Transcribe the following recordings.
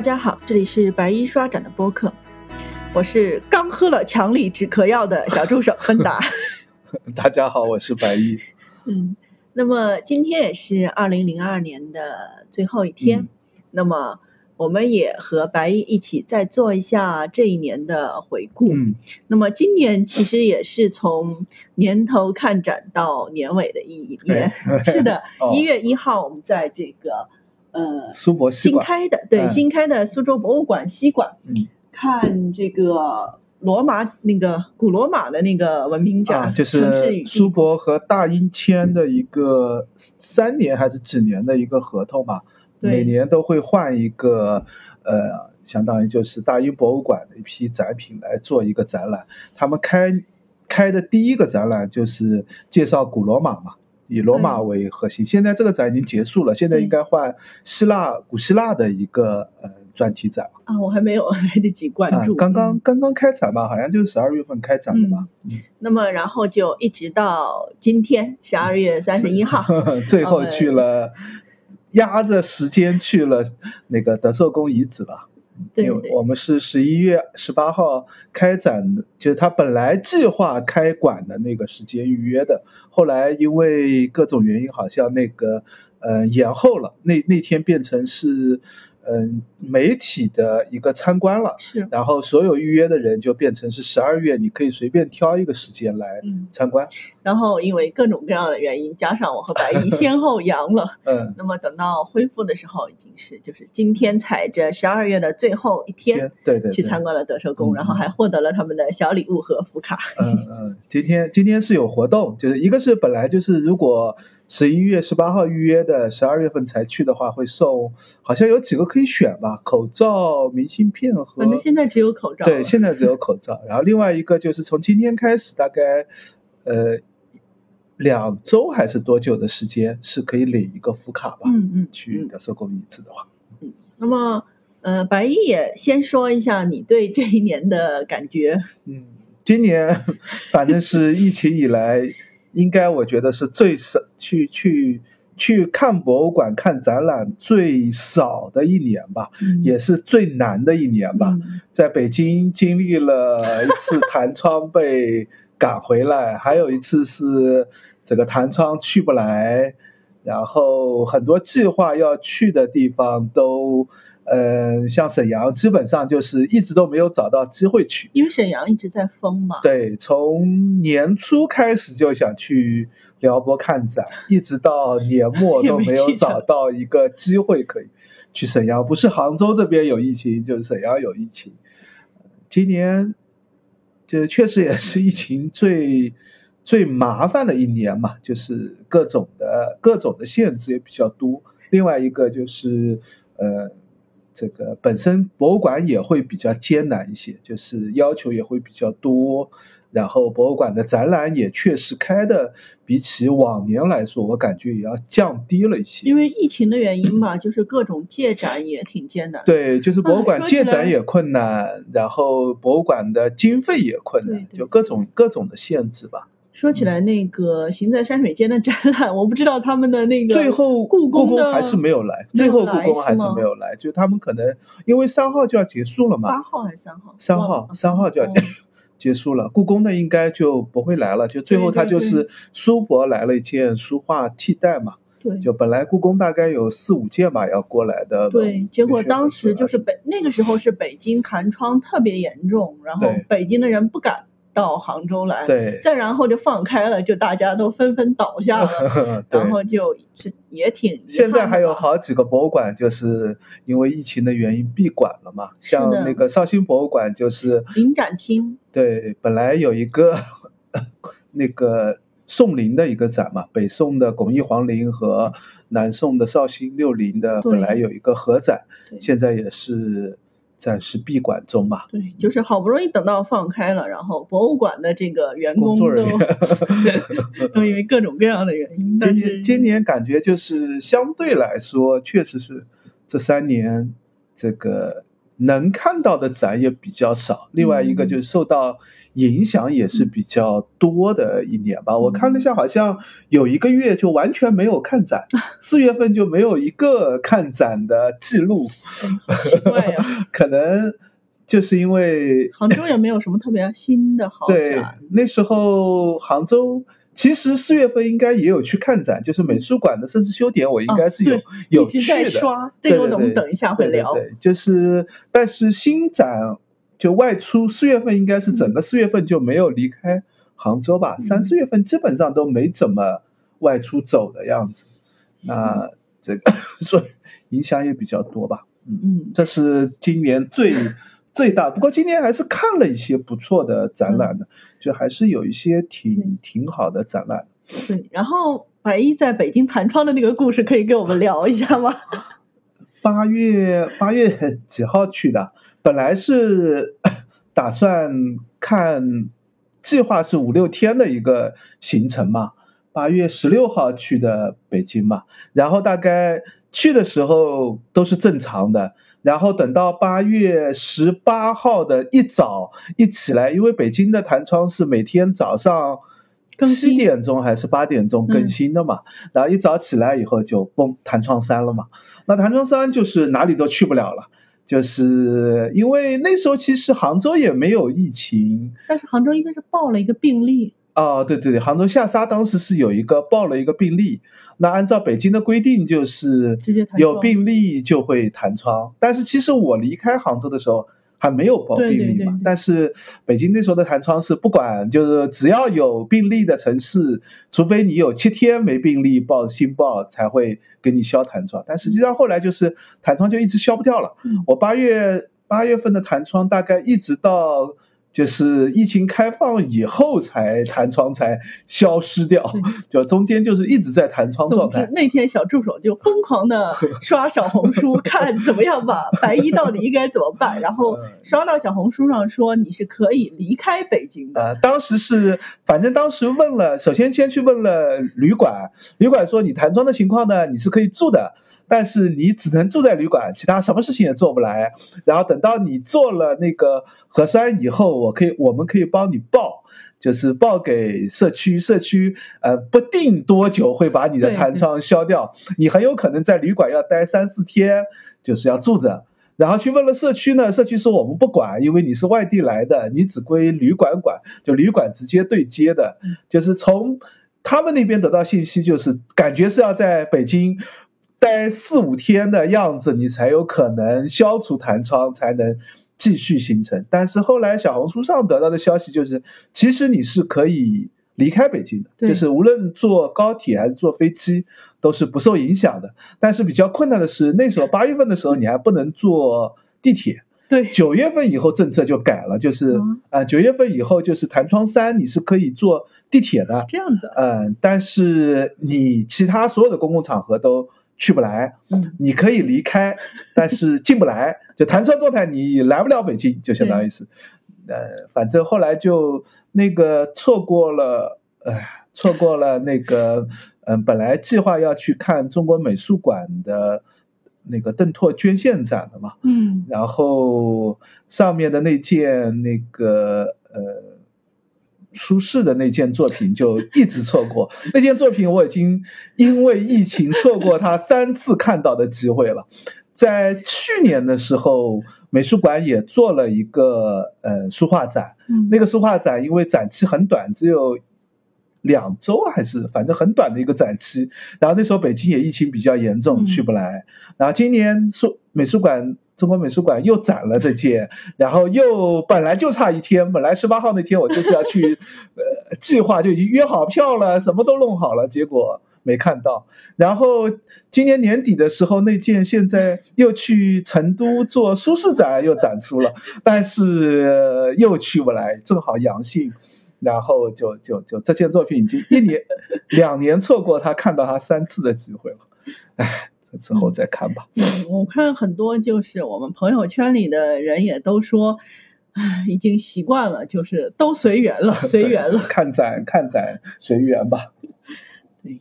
大家好，这里是白衣刷展的播客，我是刚喝了强力止咳药的小助手芬达。大家好，我是白衣。嗯，那么今天也是二零零二年的最后一天，嗯那么我们也和白衣一起再做一下这一年的回顾。嗯，那么今年其实也是从年头看展到年尾的一年。是的，哦一月一号我们在这个呃苏博新。开的对、嗯。新开的苏州博物馆西馆，嗯。看这个罗马那个古罗马的那个文明展，啊，就是苏博和大英签的一个三年还是几年的一个合同吧，对。每年都会换一个，呃，相当于就是大英博物馆的一批展品来做一个展览。他们开开的第一个展览就是介绍古罗马嘛，以罗马为核心。现在这个展已经结束了，现在应该换希腊古希腊的一个呃专题展了。啊，我还没有 来得及关注，，啊刚刚嗯刚刚开展吧，好像就是十二月份开展的吧。那么然后就一直到今天十二月三十一号，最后去了，压着时间去了那个德寿宫遗址了。对。我们是十一月十八号开展的，就是他本来计划开馆的那个时间预约的，后来因为各种原因，好像那个呃延后了，那那天变成是嗯、媒体的一个参观了。是，然后所有预约的人就变成是十二月，你可以随便挑一个时间来嗯，参观。然后因为各种各样的原因，加上我和白姨先后阳了，嗯，那么等到恢复的时候，已经是就是今天踩着十二月的最后一天。对对对，去参观了德寿宫，嗯然后还获得了他们的小礼物和福卡。嗯嗯，今天今天是有活动，就是一个是本来就是如果十一月十八号预约的，十二月份才去的话会送，好像有几个可以选吧，口罩、明信片和反正现在只有口罩。对，现在只有口罩。然后另外一个就是从今天开始，大概呃两周还是多久的时间是可以领一个福卡吧？嗯嗯嗯。去要收购一次的话，那么，呃，白衣也先说一下你对这一年的感觉。嗯，今年 反正是疫情以来，应该我觉得是最少去去去看博物馆、看展览最少的一年吧，嗯也是最难的一年吧。嗯在北京经历了一次弹窗被赶回来，还有一次是这个弹窗去不来，然后很多计划要去的地方都，呃，像沈阳基本上就是一直都没有找到机会去。因为沈阳一直在封嘛。对，从年初开始就想去辽博看展，一直到年末 都没有找到一个机会可以去沈阳。不是杭州这边有疫情，就是沈阳有疫情。今年这确实也是疫情最最麻烦的一年嘛，就是各种的各种的限制也比较多。另外一个就是呃，这个本身博物馆也会比较艰难一些，就是要求也会比较多。然后博物馆的展览也确实开的比起往年来说，我感觉也要降低了一些。因为疫情的原因嘛，就是各种借展也挺艰难。对，就是博物馆借展也困难，然后博物馆的经费也困难，对对就各种各种的限制吧。说起来，那个行在山水间的展览，我不知道他们的那个最后故宫还是没有来，最后故宫还是没有来，就他们可能因为三号就要结束了嘛，八号还是三号？三号三号就要哦结束了，故宫的应该就不会来了，就最后他就是苏博来了一件书画替代嘛，对就本来故宫大概有四五件吧要过来的，对，结果当时就是北。那个时候是北京弹窗特别严重，然后北京的人不敢到杭州来，对，再然后就放开了，就大家都纷纷倒下了，然后就是也挺现在还有好几个博物馆，就是因为疫情的原因闭馆了嘛。像那个绍兴博物馆，就是临展厅，对，本来有一个 那个宋陵的一个展嘛，北宋的巩义皇陵和南宋的绍兴六陵的本来有一个合展，现在也是暂时闭馆中吧。对，就是好不容易等到放开了，然后博物馆的这个员工都 都因为各种各样的原因，但是今年今年感觉就是相对来说，确实是这三年这个能看到的展也比较少，另外一个就是受到影响也是比较多的一年吧。我看了一下，好像有一个月就完全没有看展，四月份就没有一个看展的记录。可能就是因为杭州也没有什么特别新的好对展。那时候杭州。其实四月份应该也有去看展，就是美术馆的设置修点，我应该是有、有去的。刷，对对们等一下会聊。对对对，就是但是新展就外出，四月份应该是整个四月份就没有离开杭州吧，嗯三四月份基本上都没怎么外出走的样子。那这个 所以影响也比较多吧。嗯嗯，这是今年最最大，不过今天还是看了一些不错的展览的，就还是有一些挺嗯挺好的展览。对。然后白衣在北京弹窗的那个故事，可以给我们聊一下吗？八月八月几号去的？本来是 打算看，计划是五六天的一个行程嘛。八月十六号去的北京嘛，然后大概去的时候都是正常的，然后等到八月十八号的一早一起来，因为北京的弹窗是每天早上七点钟还是八点钟更新的嘛，然后一早起来以后就蹦弹窗三了嘛。那弹窗三就是哪里都去不了了，就是因为那时候其实杭州也没有疫情。但是杭州应该是报了一个病例，哦，对对对，杭州下沙当时是有一个报了一个病例，那按照北京的规定就是有病例就会弹窗，但是其实我离开杭州的时候。还没有报病例嘛？对对但是北京那时候的弹窗是不管，就是只要有病例的城市，除非你有七天没病例报新报，才会给你消弹窗。但实际上后来就是弹窗就一直消不掉了。嗯我八月八月份的弹窗大概一直到就是疫情开放以后才弹窗才消失掉，就中间就是一直在弹窗状态。那天小助手就疯狂的刷小红书，看怎么样把 白衣到底应该怎么办，然后嗯刷到小红书上说你是可以离开北京的。呃，当时是，反正当时问了，首先先去问了旅馆，旅馆说你弹窗的情况呢，你是可以住的，但是你只能住在旅馆，其他什么事情也做不来。然后等到你做了那个核酸以后，我可以，我们可以帮你报，就是报给社区，社区呃不定多久会把你的弹窗消掉，你很有可能在旅馆要待三四天，就是要住着。然后去问了社区呢，社区说我们不管，因为你是外地来的，你只归旅馆管，就旅馆直接对接的，就是从他们那边得到信息，就是感觉是要在北京待四五天的样子，你才有可能消除弹窗，才能继续行程。但是后来小红书上得到的消息就是，其实你是可以离开北京的，对就是无论坐高铁还是坐飞机都是不受影响的。但是比较困难的是，那时候八月份的时候你还不能坐地铁。对，九月份以后政策就改了，就是嗯呃九月份以后就是弹窗三你是可以坐地铁的，这样子，嗯，但是你其他所有的公共场合都去不来，嗯，你可以离开，但是进不来，就弹窗状态你来不了北京，就相当于是，呃，反正后来就那个错过了，哎，错过了那个，嗯、本来计划要去看中国美术馆的那个邓拓捐献展的嘛，嗯，然后上面的那件那个呃舒适的那件作品就一直错过。那件作品我已经因为疫情错过他三次看到的机会了。在去年的时候，美术馆也做了一个呃书画展，嗯那个书画展因为展期很短，只有两周还是反正很短的一个展期。然后那时候北京也疫情比较严重，嗯去不来。然后今年书美术馆中国美术馆又展了这件，然后又本来就差一天，本来十八号那天我就是要去，呃，计划就已经约好票了，什么都弄好了，结果。没看到，然后今年年底的时候，那件现在又去成都做舒适展，又展出了，但是、又去不来，正好阳性，然后就就就这件作品已经一年两年错过他看到他三次的机会了，唉，这之后再看吧。嗯，我看很多就是我们朋友圈里的人也都说，唉，已经习惯了，就是都随缘了，随缘了。看展看展随缘吧。对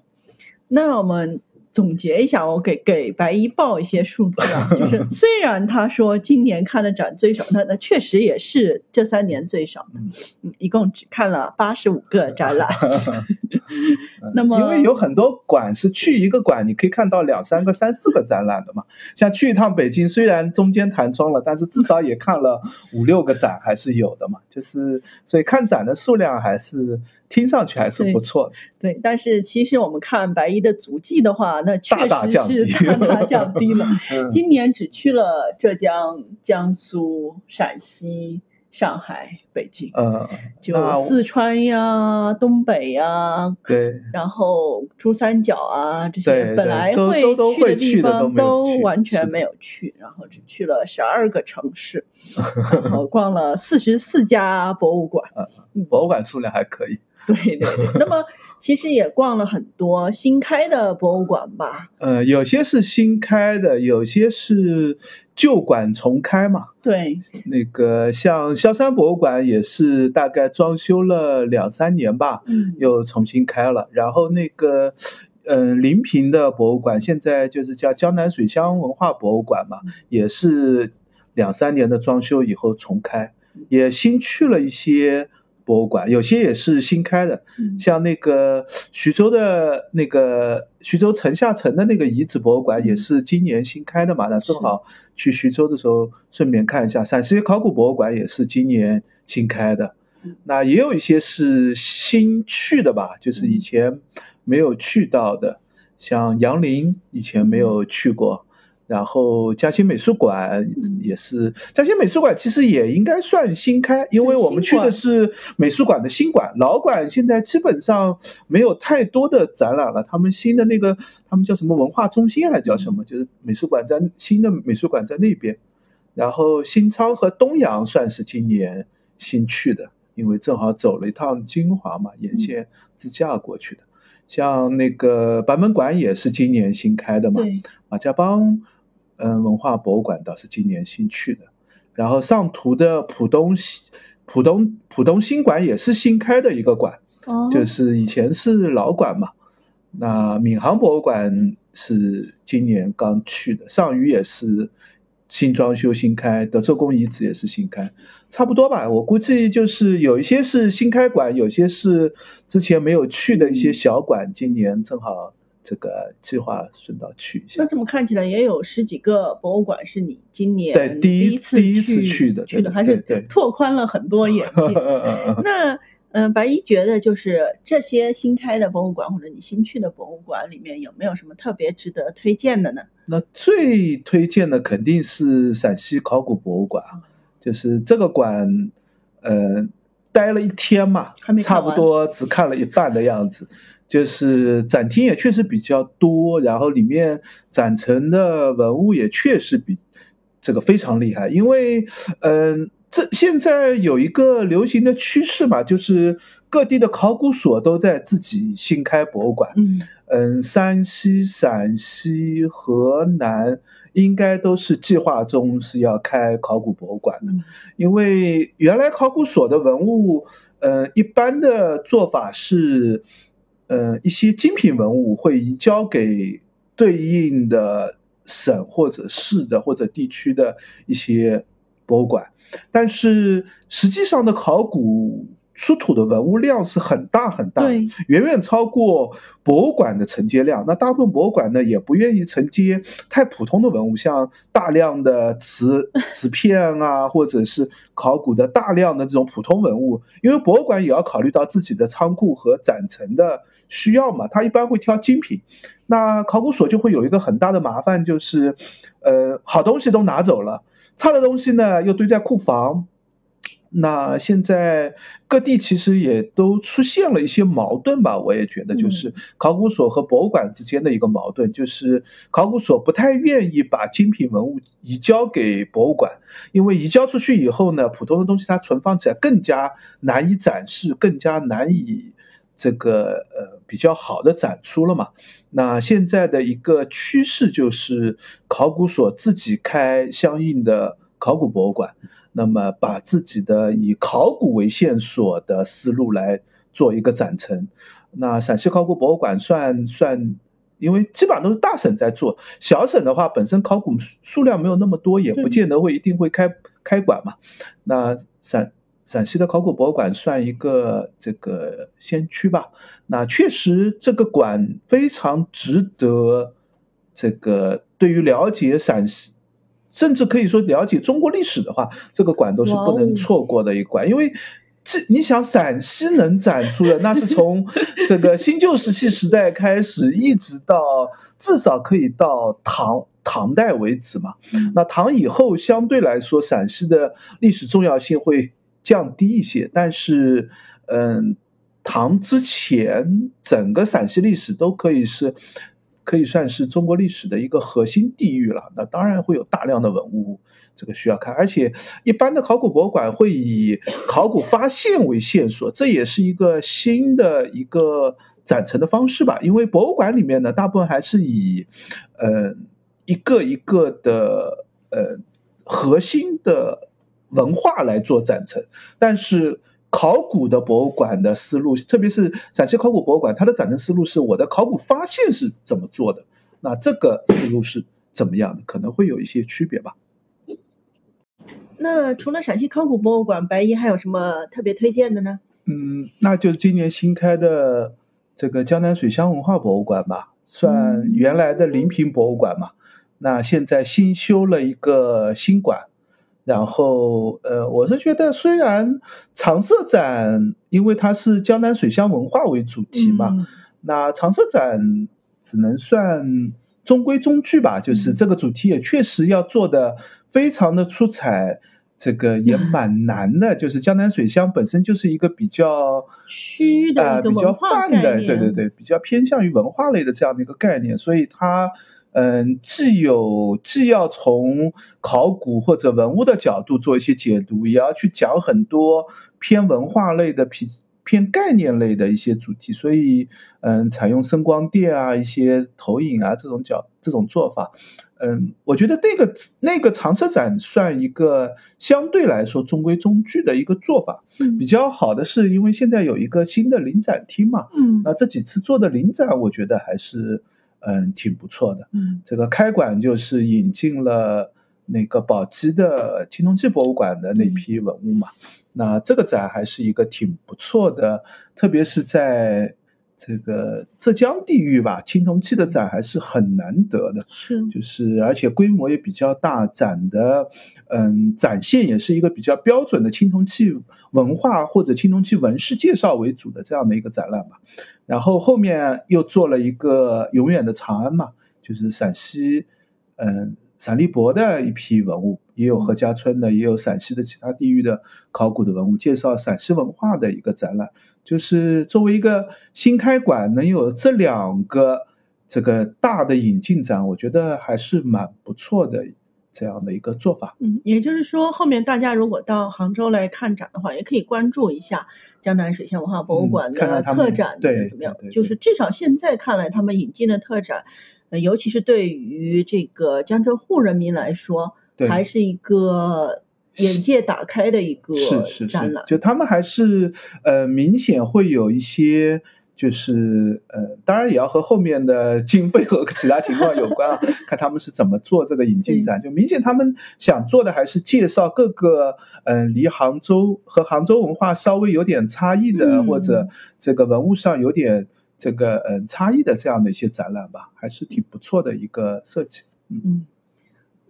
那我们总结一下，我给给白一报一些数字啊，就是虽然他说今年看的展最少，那那确实也是这三年最少的，嗯，一共只看了八十五个展览。那么因为有很多馆是去一个馆，你可以看到两三个、三四个展览的嘛。像去一趟北京，虽然中间弹窗了，但是至少也看了五六个展，还是有的嘛。就是所以看展的数量还是听上去还是不错的。对，但是其实我们看白衣的足迹的话，那确实是大大降低了。今年只去了浙江、江苏、陕西。上海、北京，嗯，就四川呀、东北呀，对，然后珠三角啊这些本来会去的地方都完全没有去，然后只去了十二个城市，然后逛了四十四家博物馆，博物馆数量还可以。对对对，那么。其实也逛了很多新开的博物馆吧。呃，有些是新开的，有些是旧馆重开嘛。对，那个像萧山博物馆也是大概装修了两三年吧，嗯，又重新开了。然后那个，嗯，临平的博物馆现在就是叫江南水乡文化博物馆嘛，也是两三年的装修以后重开，也新去了一些。博物馆有些也是新开的，像那个徐州的那个徐州城下城的那个遗址博物馆也是今年新开的嘛。那正好去徐州的时候顺便看一下。陕西考古博物馆也是今年新开的，那也有一些是新去的吧，就是以前没有去到的，像杨林以前没有去过。然后嘉兴美术馆也是，嘉兴美术馆其实也应该算新开，因为我们去的是美术馆的新馆，老馆现在基本上没有太多的展览了。他们新的那个，他们叫什么文化中心还叫什么？就是美术馆在新的美术馆在那边。然后新昌和东阳算是今年新去的，因为正好走了一趟金华嘛，沿线自驾过去的。像那个版本馆也是今年新开的嘛，马家浜。嗯，文化博物馆倒是今年新去的，然后上图的浦东新浦东浦东新馆也是新开的一个馆，就是以前是老馆嘛。那闵行博物馆是今年刚去的，上虞也是新装修新开，德寿宫遗址也是新开，差不多吧。我估计就是有一些是新开馆，有些是之前没有去的一些小馆，今年正好。这个计划顺道去一下。那这么看起来，也有十几个博物馆是你今年对第一次第一次去的，去的还是拓宽了很多眼界。那 嗯，白衣觉得就是这些新开的博物馆或者你新去的博物馆里面有没有什么特别值得推荐的呢？那最推荐的肯定是陕西考古博物馆，就是这个馆，呃，待了一天嘛，差不多只看了一半的样子。就是展厅也确实比较多，然后里面展陈的文物也确实比这个非常厉害。因为，嗯，这现在有一个流行的趋势嘛，就是各地的考古所都在自己新开博物馆。嗯嗯，山西、陕西、河南应该都是计划中是要开考古博物馆的，因为原来考古所的文物，嗯，一般的做法是。呃，一些精品文物会移交给对应的省或者市的或者地区的一些博物馆，但是实际上的考古。出土的文物量是很大很大，远远超过博物馆的承接量。那大部分博物馆呢，也不愿意承接太普通的文物，像大量的瓷瓷片啊，或者是考古的大量的这种普通文物，因为博物馆也要考虑到自己的仓库和展陈的需要嘛，他一般会挑精品。那考古所就会有一个很大的麻烦，就是，呃，好东西都拿走了，差的东西呢又堆在库房。那现在各地其实也都出现了一些矛盾吧，我也觉得就是考古所和博物馆之间的一个矛盾，就是考古所不太愿意把精品文物移交给博物馆，因为移交出去以后呢，普通的东西它存放起来更加难以展示，更加难以这个呃比较好的展出了嘛。那现在的一个趋势就是考古所自己开相应的考古博物馆。那么，把自己的以考古为线索的思路来做一个展陈，那陕西考古博物馆算算因为基本上都是大省在做，小省的话本身考古数量没有那么多，也不见得会一定会开开馆嘛。那陕陕西的考古博物馆算一个这个先驱吧。那确实这个馆非常值得这个对于了解陕西。甚至可以说，了解中国历史的话，这个馆都是不能错过的一馆。因为这你想，陕西能展出的，那是从这个新旧石器时代开始，一直到至少可以到唐唐代为止嘛。那唐以后，相对来说，陕西的历史重要性会降低一些。但是，嗯，唐之前，整个陕西历史都可以是。可以算是中国历史的一个核心地域了。那当然会有大量的文物，这个需要看。而且一般的考古博物馆会以考古发现为线索，这也是一个新的一个展陈的方式吧。因为博物馆里面呢，大部分还是以，呃，一个一个的呃核心的文化来做展陈，但是。考古的博物馆的思路，特别是陕西考古博物馆，它的展陈思路是我的考古发现是怎么做的，那这个思路是怎么样的，可能会有一些区别吧。那除了陕西考古博物馆，白衣还有什么特别推荐的呢？嗯，那就是今年新开的这个江南水乡文化博物馆吧，算原来的临平博物馆嘛，那现在新修了一个新馆。然后，呃，我是觉得，虽然长社展，因为它是江南水乡文化为主题嘛，那长社展只能算中规中矩吧。就是这个主题也确实要做的非常的出彩，这个也 蛮难的。就是江南水乡本身就是一个比较虚的、比较泛的，对对对，比较偏向于文化类的这样的一个概念，所以它。嗯，既有既要从考古或者文物的角度做一些解读，也要去讲很多偏文化类的、偏偏概念类的一些主题，所以嗯，采用声光电啊、一些投影啊这种角这种做法，嗯，我觉得那个那个长车展算一个相对来说中规中矩的一个做法。嗯，比较好的是因为现在有一个新的临展厅嘛，嗯，那这几次做的临展，我觉得还是。嗯，挺不错的。嗯，这个开馆就是引进了那个宝鸡的青铜器博物馆的那批文物嘛。那这个展还是一个挺不错的，特别是在。这个浙江地域吧，青铜器的展还是很难得的，是，就是而且规模也比较大，展的，嗯，展现也是一个比较标准的青铜器文化或者青铜器纹饰介绍为主的这样的一个展览吧。然后后面又做了一个永远的长安嘛，就是陕西，嗯，陕历博的一批文物，也有何家村的，也有陕西的其他地域的考古的文物，介绍陕西文化的一个展览。就是作为一个新开馆，能有这两个这个大的引进展，我觉得还是蛮不错的这样的一个做法。嗯，也就是说，后面大家如果到杭州来看展的话，也可以关注一下江南水乡文化博物馆的特展对怎么样？就是至少现在看来，他们引进的特展，呃，尤其是对于这个江浙沪人民来说，还是一个。眼界打开的一个展览，就他们还是呃明显会有一些，就是呃，当然也要和后面的经费和其他情况有关啊。看他们是怎么做这个引进展，就明显他们想做的还是介绍各个嗯离杭州和杭州文化稍微有点差异的，或者这个文物上有点这个嗯差异的这样的一些展览吧，还是挺不错的一个设计，嗯。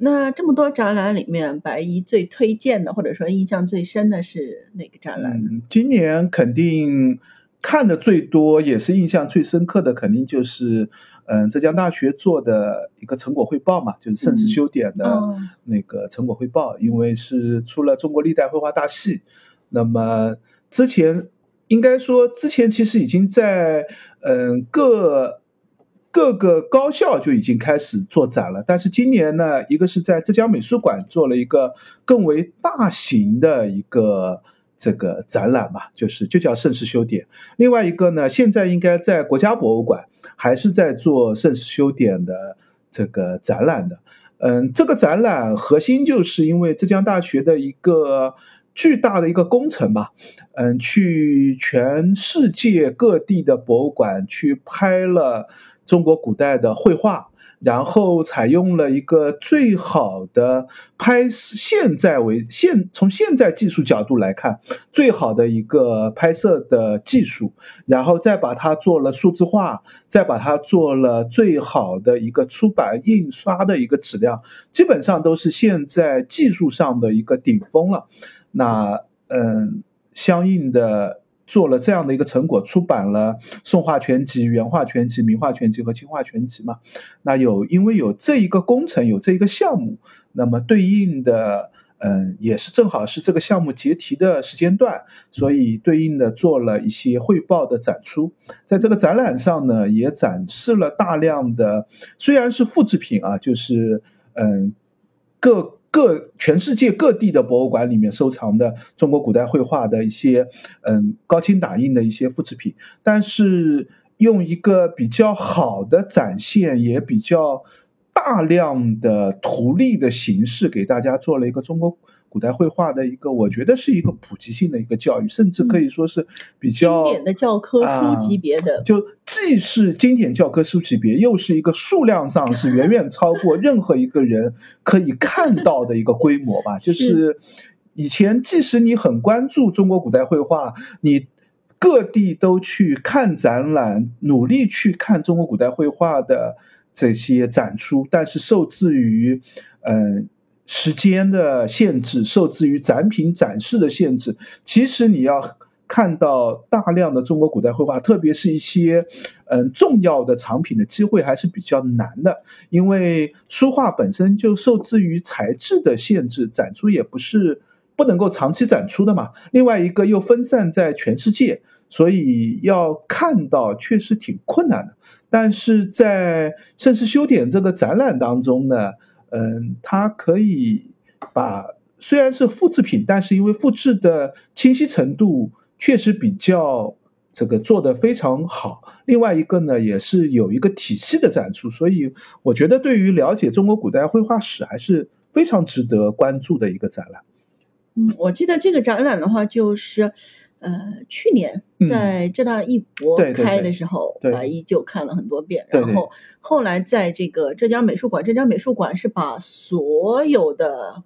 那这么多展览里面，白衣最推荐的或者说印象最深的是哪个展览呢？今年肯定看的最多，也是印象最深刻的，肯定就是嗯浙江大学做的一个成果汇报嘛，就是盛世修典的那个成果汇报，因为是出了中国历代绘画大系。那么之前应该说之前其实已经在嗯各。各个高校就已经开始做展了，但是今年呢，一个是在浙江美术馆做了一个更为大型的一个这个展览吧，就是就叫盛世修典。另外一个呢，现在应该在国家博物馆还是在做盛世修典的这个展览的。嗯，这个展览核心就是因为浙江大学的一个。巨大的一个工程吧，嗯，去全世界各地的博物馆去拍了中国古代的绘画。然后采用了一个最好的拍摄现在为现从现在技术角度来看最好的一个拍摄的技术，然后再把它做了数字化，再把它做了最好的一个出版印刷的一个质量，基本上都是现在技术上的一个顶峰了。那嗯，相应的。做了这样的一个成果，出版了《宋画全集》《元画全集》《明画全集》和《清画全集》嘛。那有因为有这一个工程，有这一个项目，那么对应的，嗯，也是正好是这个项目结题的时间段，所以对应的做了一些汇报的展出。在这个展览上呢，也展示了大量的，虽然是复制品啊，就是嗯各。各全世界各地的博物馆里面收藏的中国古代绘画的一些，嗯，高清打印的一些复制品，但是用一个比较好的展现，也比较大量的图例的形式，给大家做了一个中国。古代绘画的一个，我觉得是一个普及性的一个教育，甚至可以说是比较经典的教科书级别的。就既是经典教科书级别，又是一个数量上是远远超过任何一个人可以看到的一个规模吧。就是以前，即使你很关注中国古代绘画，你各地都去看展览，努力去看中国古代绘画的这些展出，但是受制于嗯。时间的限制，受制于展品展示的限制，其实你要看到大量的中国古代绘画，特别是一些嗯重要的藏品的机会还是比较难的，因为书画本身就受制于材质的限制，展出也不是不能够长期展出的嘛。另外一个又分散在全世界，所以要看到确实挺困难的。但是在盛世修典这个展览当中呢。嗯，它可以把虽然是复制品，但是因为复制的清晰程度确实比较这个做的非常好。另外一个呢，也是有一个体系的展出，所以我觉得对于了解中国古代绘画史还是非常值得关注的一个展览。嗯，我记得这个展览的话，就是。呃，去年在浙大艺博开的时候，白衣就看了很多遍。然后后来在这个浙江美术馆，浙江美术馆是把所有的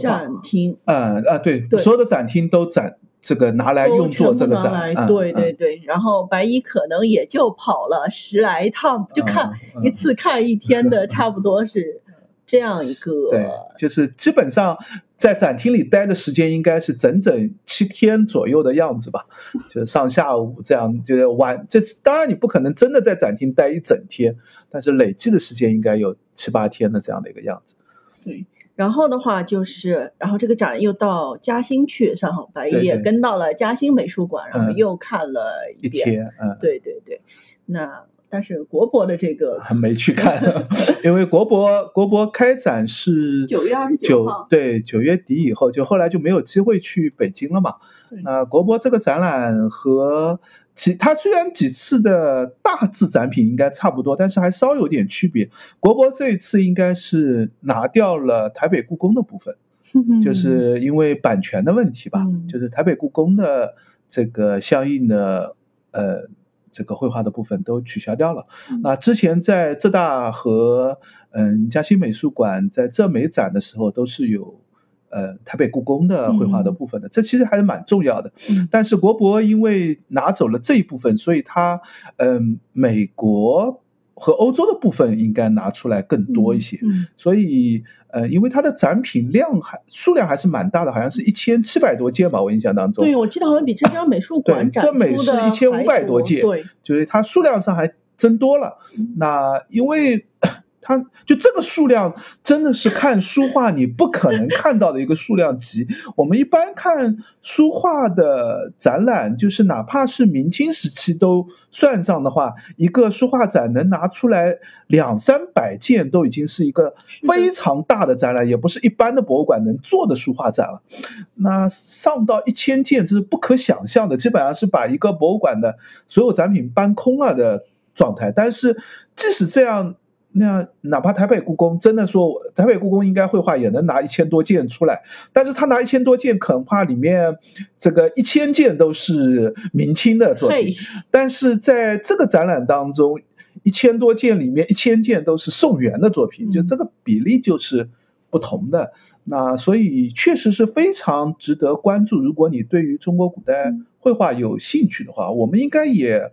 展厅，呃啊对，所有的展厅都展这个拿来用作这个展。对对对，然后白衣可能也就跑了十来趟，就看一次看一天的，差不多是。这样一个对，就是基本上在展厅里待的时间应该是整整七天左右的样子吧，就是上下午这样，就是晚。这当然你不可能真的在展厅待一整天，但是累计的时间应该有七八天的这样的一个样子。对，然后的话就是，然后这个展又到嘉兴去，上好白夜跟到了嘉兴美术馆，然后又看了一天。嗯，对对对，那。但是国博的这个还没去看，因为国博国博开展是九月二十九号，对九月底以后，就后来就没有机会去北京了嘛。那国博这个展览和其他虽然几次的大致展品应该差不多，但是还稍有点区别。国博这一次应该是拿掉了台北故宫的部分，就是因为版权的问题吧，就是台北故宫的这个相应的呃。这个绘画的部分都取消掉了。那之前在浙大和嗯嘉兴美术馆在浙美展的时候，都是有呃台北故宫的绘画的部分的。这其实还是蛮重要的。但是国博因为拿走了这一部分，所以它嗯美国。和欧洲的部分应该拿出来更多一些，所以呃，因为它的展品量还数量还是蛮大的，好像是一千七百多件吧，我印象当中。对，我记得好像比浙江美术馆展出的是一千五百多件，对，就是它数量上还增多了。那因为。它就这个数量真的是看书画你不可能看到的一个数量级。我们一般看书画的展览，就是哪怕是明清时期都算上的话，一个书画展能拿出来两三百件，都已经是一个非常大的展览，也不是一般的博物馆能做的书画展了。那上到一千件，这是不可想象的，基本上是把一个博物馆的所有展品搬空了的状态。但是即使这样。那哪怕台北故宫真的说，台北故宫应该绘画也能拿一千多件出来，但是他拿一千多件，恐怕里面这个一千件都是明清的作品，但是在这个展览当中，一千多件里面一千件都是宋元的作品，就这个比例就是不同的。那所以确实是非常值得关注。如果你对于中国古代绘画有兴趣的话，我们应该也。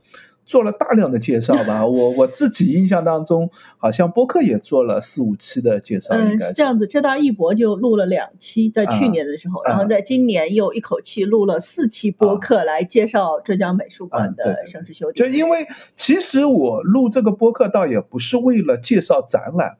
做了大量的介绍吧，我我自己印象当中，好像播客也做了四五期的介绍。嗯，是这样子，浙大艺博就录了两期，在去年的时候，然后在今年又一口气录了四期播客来介绍浙江美术馆的盛世修就因为其实我录这个播客倒也不是为了介绍展览，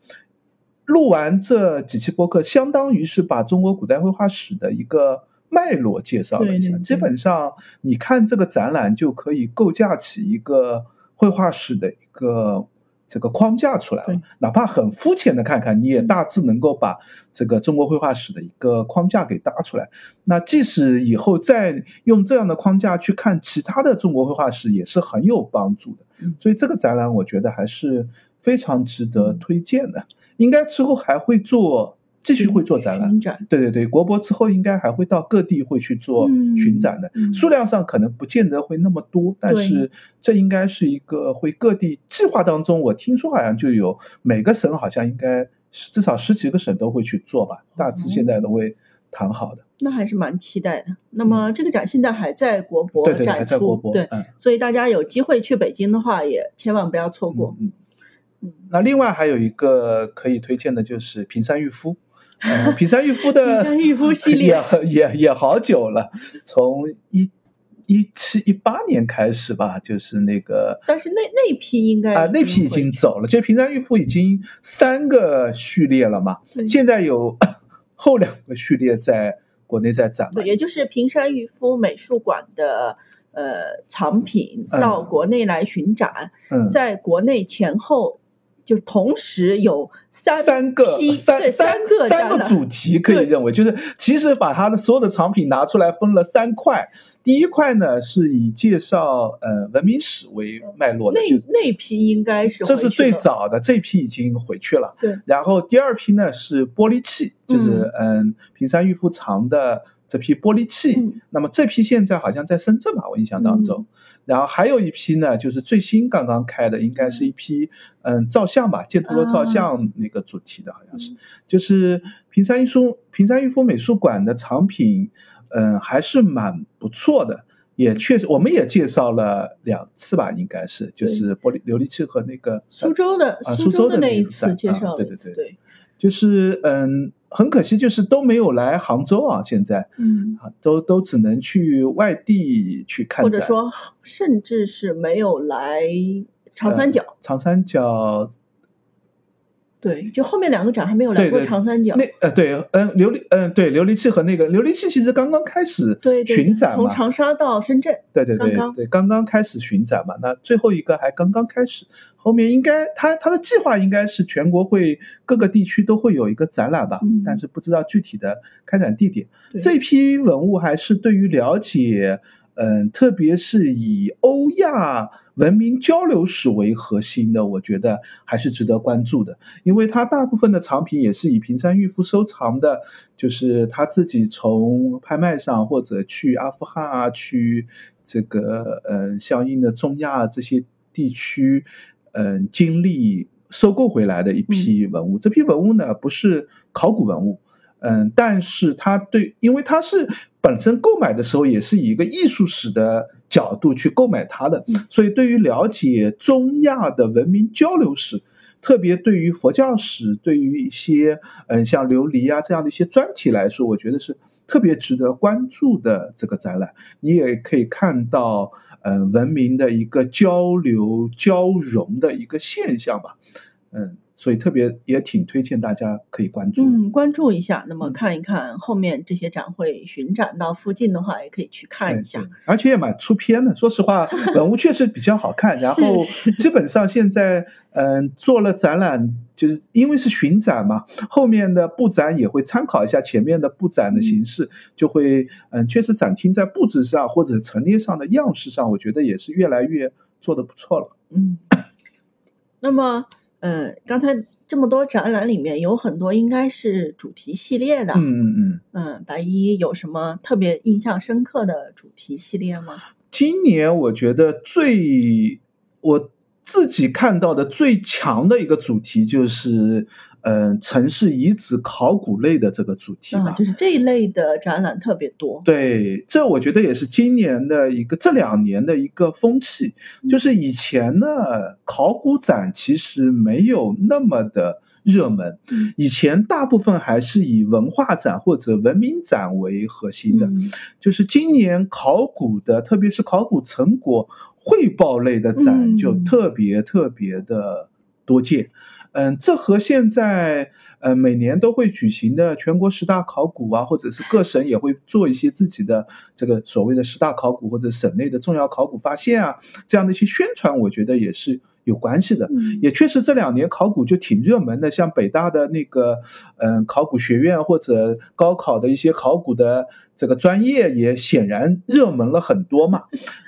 录完这几期播客，相当于是把中国古代绘画史的一个。脉络介绍了一下，基本上你看这个展览就可以构架起一个绘画史的一个这个框架出来了。哪怕很肤浅的看看，你也大致能够把这个中国绘画史的一个框架给搭出来。那即使以后再用这样的框架去看其他的中国绘画史，也是很有帮助的。所以这个展览我觉得还是非常值得推荐的。应该之后还会做。继续会做展览，对对对，国博之后应该还会到各地会去做巡展的，数量上可能不见得会那么多，但是这应该是一个会各地计划当中，我听说好像就有每个省好像应该至少十几个省都会去做吧，大致现在都会谈好的。那还是蛮期待的。那么这个展现在还在国博展出，对，所以大家有机会去北京的话，也千万不要错过。嗯嗯。那另外还有一个可以推荐的就是平山玉夫。平山玉夫的平山裕夫系列 也也也好久了，从一一七一八年开始吧，就是那个。但是那那批应该啊，那批已经走了。就平山玉夫已经三个序列了嘛，现在有后两个序列在国内在展。对，也就是平山玉夫美术馆的呃藏品到国内来巡展，在国内前后。就同时有三三个三三个三个主题，可以认为就是其实把他的所有的藏品拿出来分了三块。第一块呢是以介绍呃文明史为脉络的，那那批应该是这是最早的，这批已经回去了。对，然后第二批呢是玻璃器，就是嗯平山玉夫藏的。这批玻璃器，那么这批现在好像在深圳吧，我印象当中。然后还有一批呢，就是最新刚刚开的，应该是一批嗯照相吧，犍陀罗照相那个主题的，好像是。就是平山玉夫平山玉夫美术馆的藏品，嗯，还是蛮不错的，也确实我们也介绍了两次吧，应该是，就是玻璃琉璃器和那个苏州的啊苏州的那一次介绍对对对，就是嗯。很可惜，就是都没有来杭州啊！现在，嗯，啊，都都只能去外地去看或者说，甚至是没有来长三角。长三角。对，就后面两个展还没有来过长三角。那呃，对，嗯，琉璃，嗯，对，琉璃器和那个琉璃器其实刚刚开始巡展嘛，从长沙到深圳。对对对对，刚刚开始巡展嘛。那最后一个还刚刚开始，后面应该他他的计划应该是全国会各个地区都会有一个展览吧，但是不知道具体的开展地点。这批文物还是对于了解。嗯，特别是以欧亚文明交流史为核心的，我觉得还是值得关注的，因为它大部分的藏品也是以平山玉夫收藏的，就是他自己从拍卖上或者去阿富汗啊，去这个呃相应的中亚这些地区，嗯，经历收购回来的一批文物。这批文物呢，不是考古文物。嗯，但是它对，因为它是本身购买的时候也是以一个艺术史的角度去购买它的，所以对于了解中亚的文明交流史，特别对于佛教史，对于一些嗯像琉璃啊这样的一些专题来说，我觉得是特别值得关注的这个展览。你也可以看到，呃，文明的一个交流交融的一个现象吧，嗯。所以特别也挺推荐大家可以关注，嗯，关注一下。那么看一看后面这些展会巡展到附近的话，也可以去看一下。而且也蛮出片的，说实话，文物确实比较好看。然后基本上现在，嗯，做了展览，就是因为是巡展嘛，后面的布展也会参考一下前面的布展的形式，就会，嗯，确实展厅在布置上或者陈列上的样式上，我觉得也是越来越做的不错了。嗯，那么。嗯，刚才这么多展览里面有很多应该是主题系列的。嗯嗯嗯。嗯，白衣有什么特别印象深刻的主题系列吗？今年我觉得最我自己看到的最强的一个主题就是。嗯，城市遗址考古类的这个主题啊，就是这一类的展览特别多。对，这我觉得也是今年的一个这两年的一个风气。就是以前呢，考古展其实没有那么的热门，以前大部分还是以文化展或者文明展为核心的。就是今年考古的，特别是考古成果汇报类的展，就特别特别的多见。嗯，这和现在呃每年都会举行的全国十大考古啊，或者是各省也会做一些自己的这个所谓的十大考古或者省内的重要考古发现啊，这样的一些宣传，我觉得也是有关系的。也确实这两年考古就挺热门的，像北大的那个嗯考古学院或者高考的一些考古的这个专业也显然热门了很多嘛。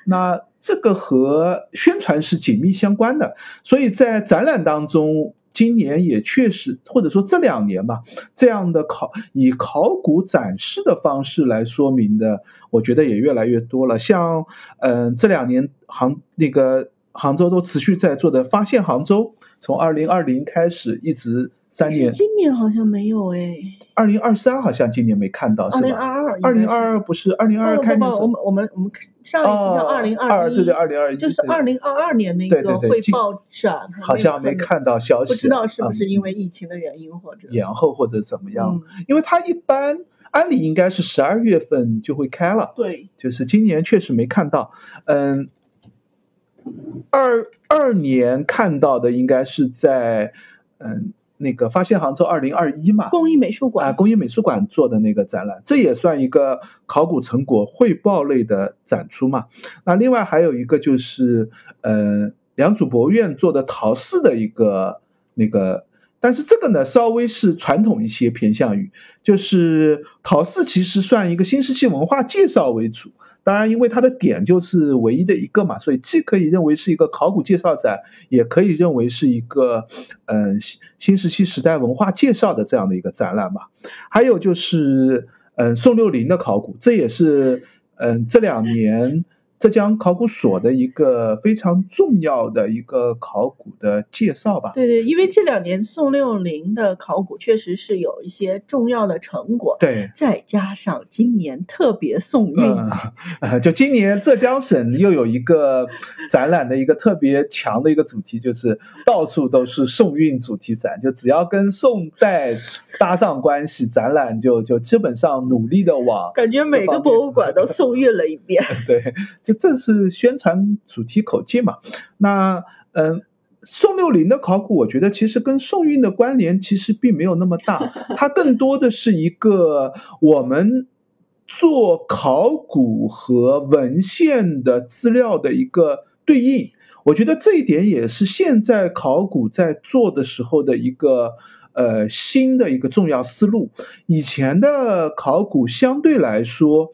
那这个和宣传是紧密相关的，所以在展览当中。今年也确实，或者说这两年吧，这样的考以考古展示的方式来说明的，我觉得也越来越多了。像，嗯，这两年杭那个杭州都持续在做的发现杭州，从二零二零开始一直。三年，今年好像没有哎。二零二三好像今年没看到，是吧？二零二二，二零二二不是二零二二开年。我们我们我们上一次叫二零二一，对对，二零二一就是二零二二年那个汇报展，好像没看到消息，不知道是不是因为疫情的原因或者延后或者怎么样？因为它一般按理应该是十二月份就会开了，对，就是今年确实没看到。嗯，二二年看到的应该是在嗯。那个发现杭州二零二一嘛，工艺美术馆啊，工艺美术馆做的那个展览，这也算一个考古成果汇报类的展出嘛。那另外还有一个就是，呃，良渚博物院做的陶寺的一个那个。但是这个呢，稍微是传统一些，偏向于就是陶寺，其实算一个新石器文化介绍为主。当然，因为它的点就是唯一的一个嘛，所以既可以认为是一个考古介绍展，也可以认为是一个嗯新新石器时代文化介绍的这样的一个展览吧。还有就是嗯宋六龄的考古，这也是嗯这两年。浙江考古所的一个非常重要的一个考古的介绍吧。对对，因为这两年宋六龄的考古确实是有一些重要的成果。对，再加上今年特别宋韵，就今年浙江省又有一个展览的一个特别强的一个主题，就是到处都是宋韵主题展，就只要跟宋代搭上关系，展览就就基本上努力的往。感觉每个博物馆 都送运了一遍。对，就。正是宣传主题口径嘛？那嗯，宋六龄的考古，我觉得其实跟宋韵的关联其实并没有那么大，它更多的是一个我们做考古和文献的资料的一个对应。我觉得这一点也是现在考古在做的时候的一个呃新的一个重要思路。以前的考古相对来说。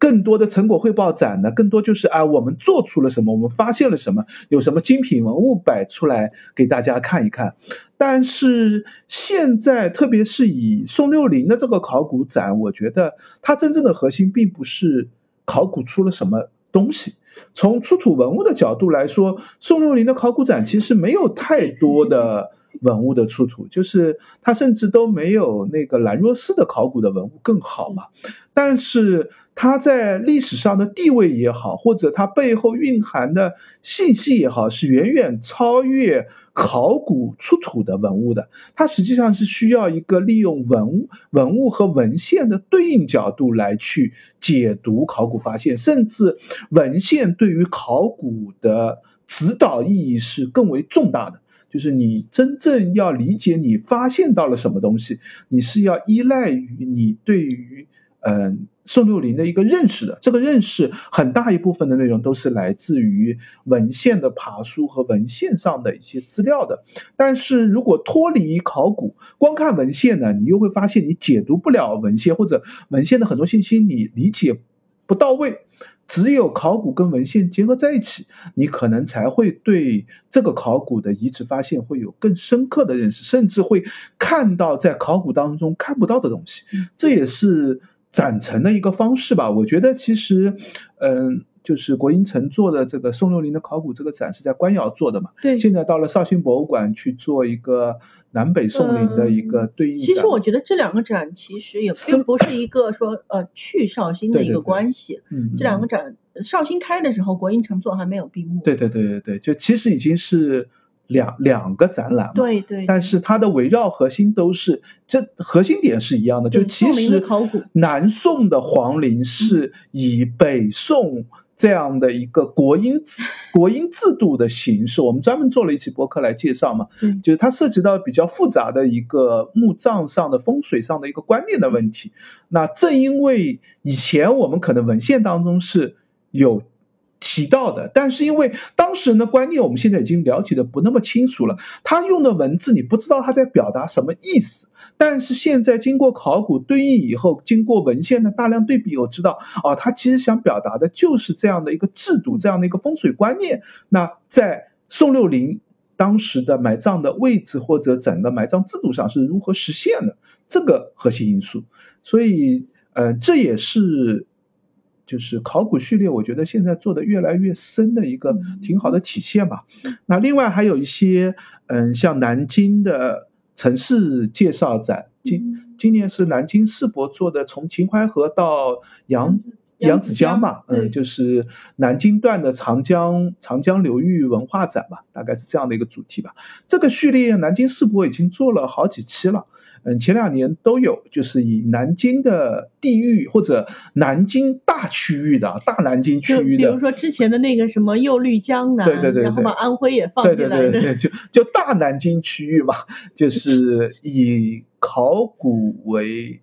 更多的成果汇报展呢，更多就是啊，我们做出了什么，我们发现了什么，有什么精品文物摆出来给大家看一看。但是现在，特别是以宋六龄的这个考古展，我觉得它真正的核心并不是考古出了什么东西。从出土文物的角度来说，宋六龄的考古展其实没有太多的。文物的出土，就是它甚至都没有那个兰若寺的考古的文物更好嘛。但是它在历史上的地位也好，或者它背后蕴含的信息也好，是远远超越考古出土的文物的。它实际上是需要一个利用文文物和文献的对应角度来去解读考古发现，甚至文献对于考古的指导意义是更为重大的。就是你真正要理解你发现到了什么东西，你是要依赖于你对于嗯宋六龄的一个认识的。这个认识很大一部分的内容都是来自于文献的爬书和文献上的一些资料的。但是如果脱离考古，光看文献呢，你又会发现你解读不了文献，或者文献的很多信息你理解不到位。只有考古跟文献结合在一起，你可能才会对这个考古的遗址发现会有更深刻的认识，甚至会看到在考古当中看不到的东西。这也是展陈的一个方式吧。我觉得其实，嗯。就是国营城做的这个宋六龄的考古这个展是在官窑做的嘛？对。现在到了绍兴博物馆去做一个南北宋陵的一个对应。其实我觉得这两个展其实也并不是一个说呃去绍兴的一个关系。嗯。这两个展绍兴开的时候，国营城做还没有闭幕。对对对对对，就其实已经是两两个展览嘛。对对。但是它的围绕核心都是这核心点是一样的，就其实南宋的皇陵是以北宋。这样的一个国音国音制度的形式，我们专门做了一期博客来介绍嘛。嗯，就是它涉及到比较复杂的一个墓葬上的风水上的一个观念的问题。那正因为以前我们可能文献当中是有。提到的，但是因为当事人的观念，我们现在已经了解的不那么清楚了。他用的文字，你不知道他在表达什么意思。但是现在经过考古对应以后，经过文献的大量对比，我知道啊，他其实想表达的就是这样的一个制度，这样的一个风水观念。那在宋六龄当时的埋葬的位置或者整个埋葬制度上是如何实现的这个核心因素。所以，呃，这也是。就是考古序列，我觉得现在做的越来越深的一个挺好的体现吧。那另外还有一些，嗯，像南京的城市介绍展，今今年是南京世博做的，从秦淮河到扬扬子江嘛，嗯，就是南京段的长江长江流域文化展吧，大概是这样的一个主题吧。这个序列南京世博已经做了好几期了。嗯，前两年都有，就是以南京的地域或者南京大区域的大南京区域的，比如说之前的那个什么右绿江南，对对对，然后把安徽也放进来，对对对，就就大南京区域嘛，就是以考古为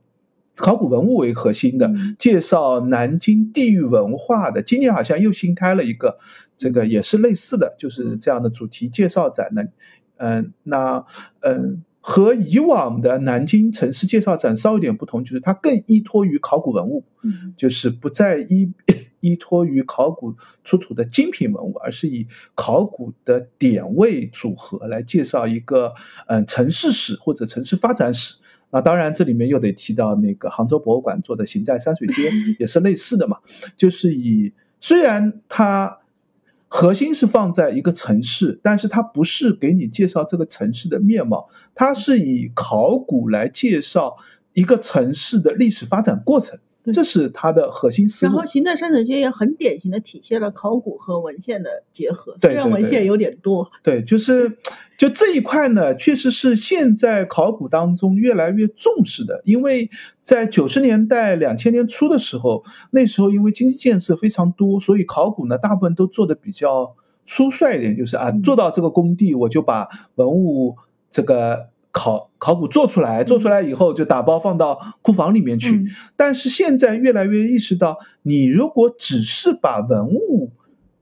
考古文物为核心的，介绍南京地域文化的。今年好像又新开了一个，这个也是类似的，就是这样的主题介绍展呢。嗯，那嗯。和以往的南京城市介绍展稍有点不同，就是它更依托于考古文物，就是不再依 依托于考古出土的精品文物，而是以考古的点位组合来介绍一个嗯城市史或者城市发展史。那当然，这里面又得提到那个杭州博物馆做的行在山水间，也是类似的嘛，就是以虽然它。核心是放在一个城市，但是它不是给你介绍这个城市的面貌，它是以考古来介绍一个城市的历史发展过程。这是它的核心思路。然后，行政山水间也很典型的体现了考古和文献的结合，虽然文献有点多。对，就是就这一块呢，确实是现在考古当中越来越重视的。因为在九十年代、两千年初的时候，那时候因为经济建设非常多，所以考古呢大部分都做的比较粗率一点，就是啊，做到这个工地我就把文物这个。考考古做出来，做出来以后就打包放到库房里面去。但是现在越来越意识到，你如果只是把文物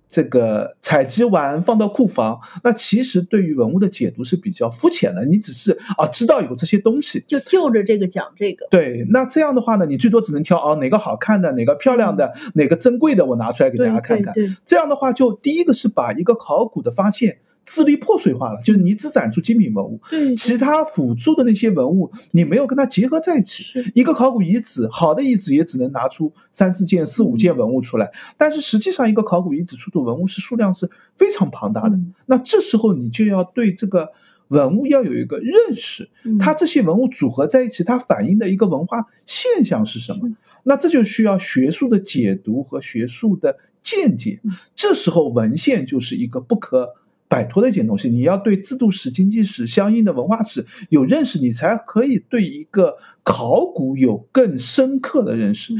这个采集完放到库房，那其实对于文物的解读是比较肤浅的。你只是啊知道有这些东西，就就着这个讲这个。对，那这样的话呢，你最多只能挑啊哪个好看的，哪个漂亮的，哪个珍贵的，我拿出来给大家看看。这样的话，就第一个是把一个考古的发现。支离破碎化了，就是你只展出精品文物，对，其他辅助的那些文物你没有跟它结合在一起。一个考古遗址，好的遗址也只能拿出三四件、四五件文物出来，但是实际上一个考古遗址出土文物是数量是非常庞大的。那这时候你就要对这个文物要有一个认识，它这些文物组合在一起，它反映的一个文化现象是什么？那这就需要学术的解读和学术的见解。这时候文献就是一个不可。摆脱的一件东西，你要对制度史、经济史相应的文化史有认识，你才可以对一个考古有更深刻的认识。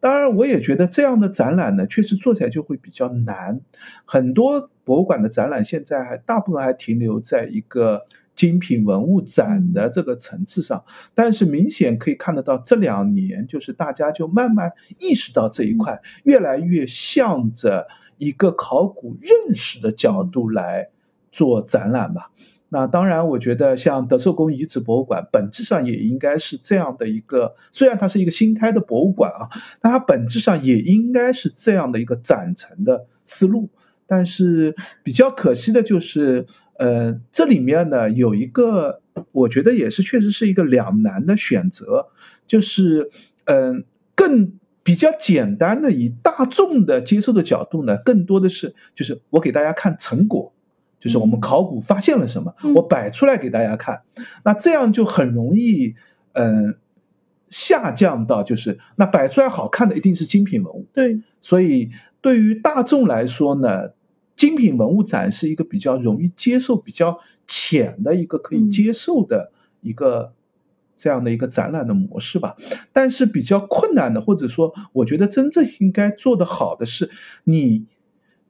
当然，我也觉得这样的展览呢，确实做起来就会比较难。很多博物馆的展览现在还大部分还停留在一个精品文物展的这个层次上，但是明显可以看得到，这两年就是大家就慢慢意识到这一块，越来越向着一个考古认识的角度来。做展览吧，那当然，我觉得像德寿宫遗址博物馆，本质上也应该是这样的一个，虽然它是一个新开的博物馆啊，但它本质上也应该是这样的一个展陈的思路。但是比较可惜的就是，呃，这里面呢有一个，我觉得也是确实是一个两难的选择，就是，嗯，更比较简单的以大众的接受的角度呢，更多的是就是我给大家看成果，就是我们考古发现了什么，我摆出来给大家看，那这样就很容易，嗯，下降到就是那摆出来好看的一定是精品文物，对，所以对于大众来说呢。精品文物展是一个比较容易接受、比较浅的一个可以接受的一个这样的一个展览的模式吧。但是比较困难的，或者说我觉得真正应该做得好的是，你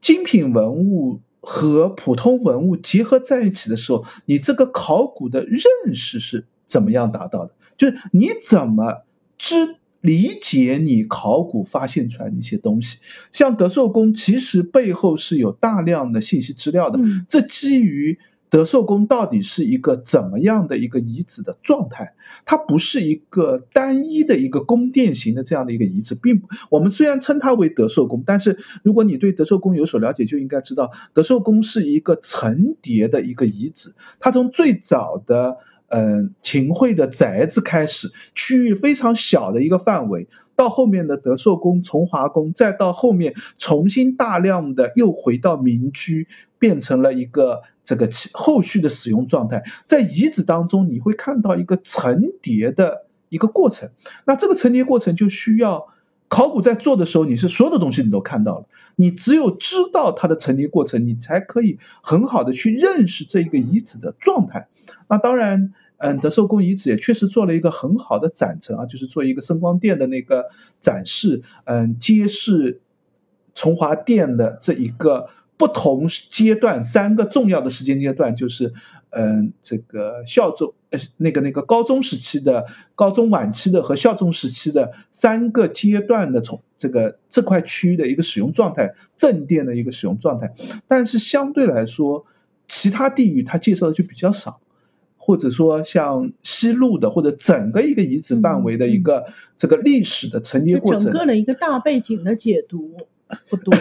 精品文物和普通文物结合在一起的时候，你这个考古的认识是怎么样达到的？就是你怎么知？理解你考古发现出来的一些东西，像德寿宫，其实背后是有大量的信息资料的。这基于德寿宫到底是一个怎么样的一个遗址的状态，它不是一个单一的一个宫殿型的这样的一个遗址，并不。我们虽然称它为德寿宫，但是如果你对德寿宫有所了解，就应该知道德寿宫是一个层叠的一个遗址，它从最早的。嗯，秦桧的宅子开始，区域非常小的一个范围，到后面的德寿宫、崇华宫，再到后面重新大量的又回到民居，变成了一个这个后续的使用状态。在遗址当中，你会看到一个层叠的一个过程。那这个层叠过程就需要考古在做的时候，你是所有的东西你都看到了，你只有知道它的层叠过程，你才可以很好的去认识这一个遗址的状态。那当然。嗯，德寿宫遗址也确实做了一个很好的展陈啊，就是做一个声光电的那个展示，嗯，揭示崇华殿的这一个不同阶段三个重要的时间阶段，就是嗯，这个孝宗呃那个那个高宗时期的、高宗晚期的和孝宗时期的三个阶段的从这个这块区域的一个使用状态，正殿的一个使用状态，但是相对来说，其他地域它介绍的就比较少。或者说像西路的，或者整个一个遗址范围的一个这个历史的承接过程，整个的一个大背景的解读不多。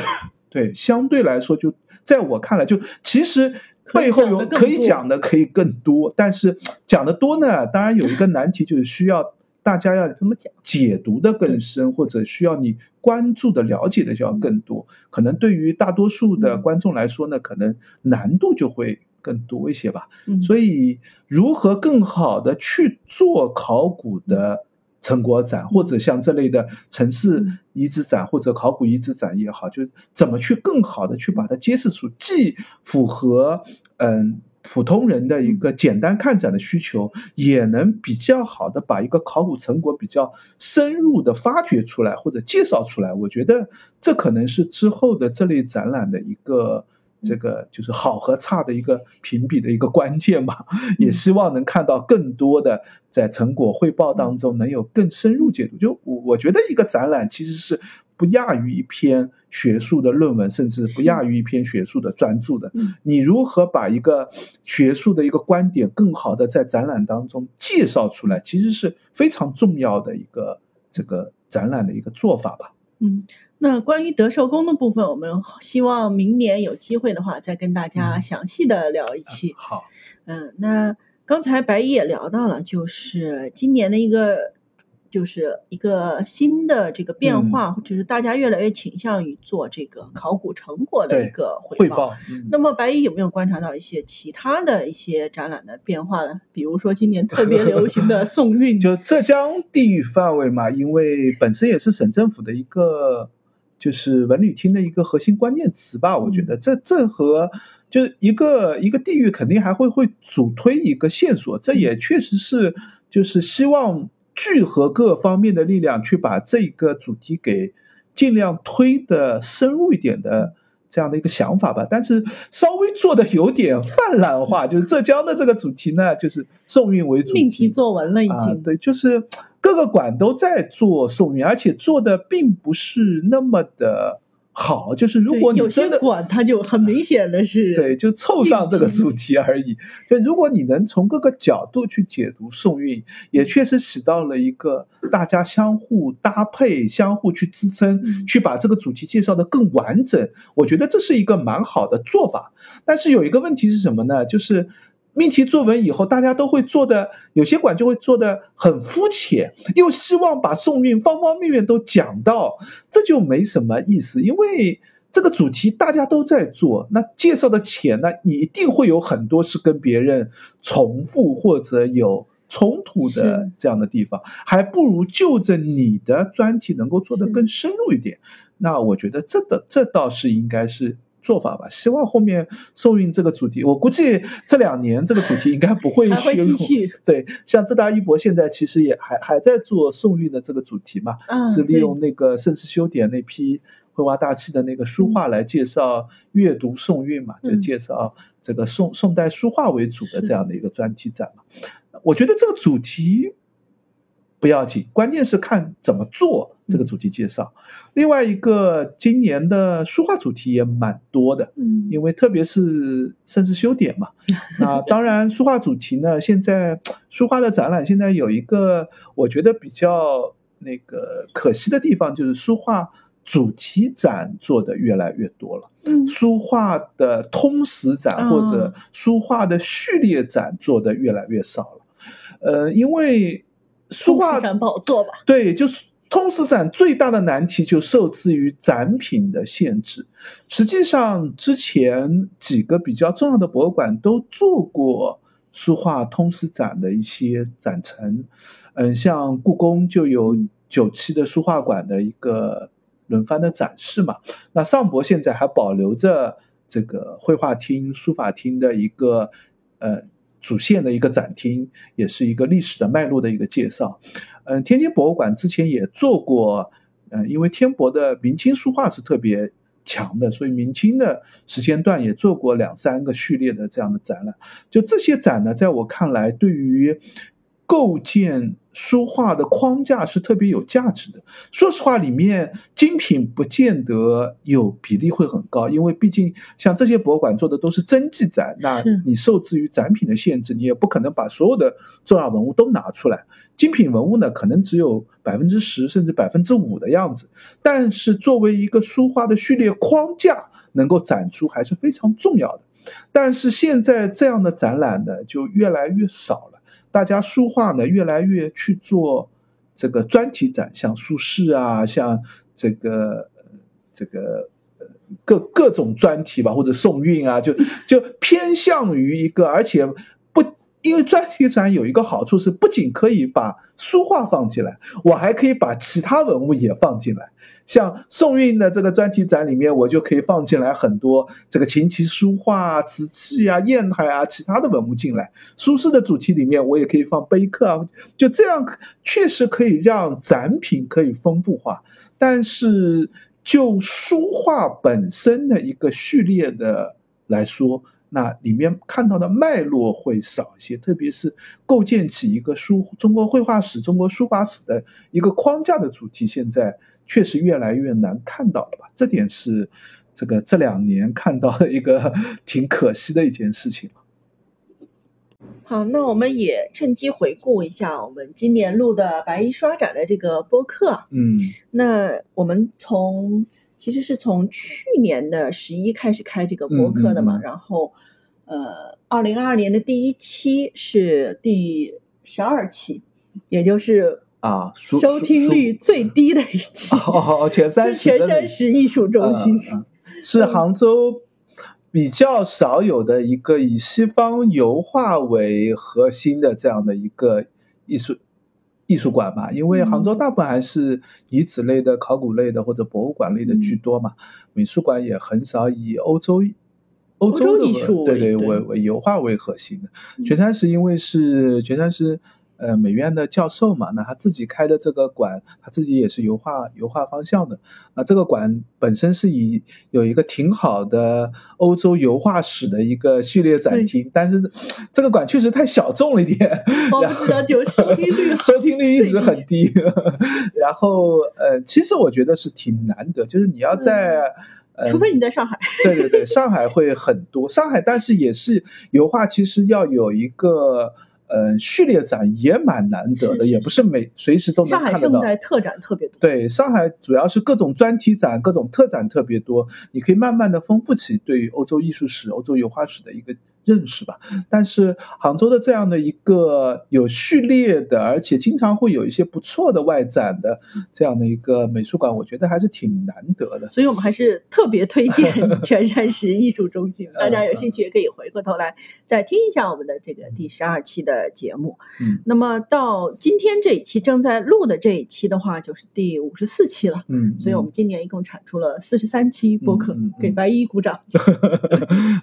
对，相对来说，就在我看来，就其实背后有可以讲的可以更多，但是讲的多呢，当然有一个难题，就是需要大家要怎么讲解读的更深，或者需要你关注的了解的就要更多。可能对于大多数的观众来说呢，可能难度就会。更多一些吧，所以如何更好的去做考古的成果展，或者像这类的城市遗址展或者考古遗址展也好，就是怎么去更好的去把它揭示出，既符合嗯普通人的一个简单看展的需求，也能比较好的把一个考古成果比较深入的发掘出来或者介绍出来。我觉得这可能是之后的这类展览的一个。这个就是好和差的一个评比的一个关键吧，也希望能看到更多的在成果汇报当中能有更深入解读。就我我觉得一个展览其实是不亚于一篇学术的论文，甚至不亚于一篇学术的专著的。你如何把一个学术的一个观点更好的在展览当中介绍出来，其实是非常重要的一个这个展览的一个做法吧。嗯。那关于德寿宫的部分，我们希望明年有机会的话，再跟大家详细的聊一期。好，嗯，那刚才白衣也聊到了，就是今年的一个，就是一个新的这个变化，就是大家越来越倾向于做这个考古成果的一个汇报。那么白衣有没有观察到一些其他的一些展览的变化呢？比如说今年特别流行的宋韵，就浙江地域范围嘛，因为本身也是省政府的一个。就是文旅厅的一个核心关键词吧，我觉得这这和就是一个一个地域肯定还会会主推一个线索，这也确实是就是希望聚合各方面的力量去把这个主题给尽量推的深入一点的。这样的一个想法吧，但是稍微做的有点泛滥化，就是浙江的这个主题呢，就是宋韵为主命题作文了已经。对，就是各个馆都在做宋韵，而且做的并不是那么的好，就是如果你真的管它就很明显的是对，就凑上这个主题而已。就如果你能从各个角度去解读宋韵，也确实起到了一个大家相互搭配、相互去支撑，嗯去把这个主题介绍的更完整。我觉得这是一个蛮好的做法。但是有一个问题是什么呢？就是。命题作文以后，大家都会做的，有些馆就会做的很肤浅，又希望把宋韵方方面面都讲到，这就没什么意思，因为这个主题大家都在做，那介绍的浅呢，你一定会有很多是跟别人重复或者有冲突的这样的地方，还不如就着你的专题能够做得更深入一点。那我觉得这的这倒是应该是做法吧。希望后面宋韵这个主题，我估计这两年这个主题应该不会还会削弱继续 对，像浙大一博现在其实也还还在做宋韵的这个主题嘛，啊是利用那个盛世修典那批绘画大气的那个书画来介绍阅读宋韵嘛，就嗯介绍这个宋宋代书画为主的这样的一个专题展嘛。我觉得这个主题不要紧，关键是看怎么做这个主题介绍。另外一个，今年的书画主题也蛮多的，嗯。因为特别是甚至修典嘛，那当然书画主题呢，现在书画的展览现在有一个我觉得比较那个可惜的地方，就是书画主题展做的越来越多了，嗯。书画的通识展或者书画的序列展做的越来越少了，呃，因为书画展不好做吧？对，就是通识展最大的难题就受制于展品的限制。实际上，之前几个比较重要的博物馆都做过书画通识展的一些展陈。嗯，像故宫就有九期的书画馆的一个轮番的展示嘛。那上博现在还保留着这个绘画厅、书法厅的一个呃。主线的一个展厅，也是一个历史的脉络的一个介绍。嗯，天津博物馆之前也做过，嗯，因为天博的明清书画是特别强的，所以明清的时间段也做过两三个序列的这样的展览。就这些展呢，在我看来，对于构建书画的框架是特别有价值的。说实话，里面精品不见得有比例会很高，因为毕竟像这些博物馆做的都是真迹展，那你受制于展品的限制，你也不可能把所有的重要文物都拿出来。精品文物呢，可能只有百分之十甚至百分之五的样子，但是作为一个书画的序列框架，能够展出还是非常重要的。但是现在这样的展览呢，就越来越少了。大家书画呢，越来越去做这个专题展，像苏轼啊，像这个这个各各种专题吧，或者宋韵啊，就就偏向于一个，而且。因为专题展有一个好处是，不仅可以把书画放进来，我还可以把其他文物也放进来。像宋韵的这个专题展里面，我就可以放进来很多这个琴棋书画啊、瓷器啊、砚台啊、其他的文物进来。苏轼的主题里面，我也可以放碑刻啊，就这样确实可以让展品可以丰富化。但是就书画本身的一个序列的来说，那里面看到的脉络会少一些，特别是构建起一个书中国绘画史、中国书法史的一个框架的主题，现在确实越来越难看到了吧？这点是这个这两年看到的一个 挺可惜的一件事情。好，那我们也趁机回顾一下我们今年录的白衣刷展的这个播客。嗯那我们从其实是从去年的十一开始开这个播客的嘛，嗯嗯。嗯然后呃，二零二二年的第一期是第十二期，也就是啊，收听率最低的一期，哦，全山是全山石艺术中心。是杭州比较少有的一个以西方油画为核心的这样的一个艺术艺术馆嘛。因为杭州嗯大部分还是以此类的、考古类的或者博物馆类的居多嘛，美术馆也很少以欧洲。欧洲的艺术对对为对为为油画为核心的，嗯全山石因为是全山石，呃美院的教授嘛，那他自己开的这个馆，他自己也是油画油画方向的。那这个馆本身是以有一个挺好的欧洲油画史的一个序列展厅，但是这个馆确实太小众了一点，然后就收听率 收听率一直很低。然后呃，其实我觉得是挺难得，就是你要在。除非你在上海，对对对，上海会很多。上海，但是也是油画，其实要有一个呃序列展也蛮难得的，也不是每随时都能看得到。上海现在特展特别多。对，上海主要是各种专题展、各种特展特别多，你可以慢慢的丰富起对欧洲艺术史、欧洲油画史的一个。认识吧，但是杭州的这样的一个有序列的，而且经常会有一些不错的外展的这样的一个美术馆，我觉得还是挺难得的。所以我们还是特别推荐全山石艺术中心，大家有兴趣也可以回过头来再听一下我们的这个第十二期的节目。嗯，那么到今天这一期正在录的这一期的话，就是第五十四期了。嗯，所以我们今年一共产出了四十三期播客，给白衣鼓掌。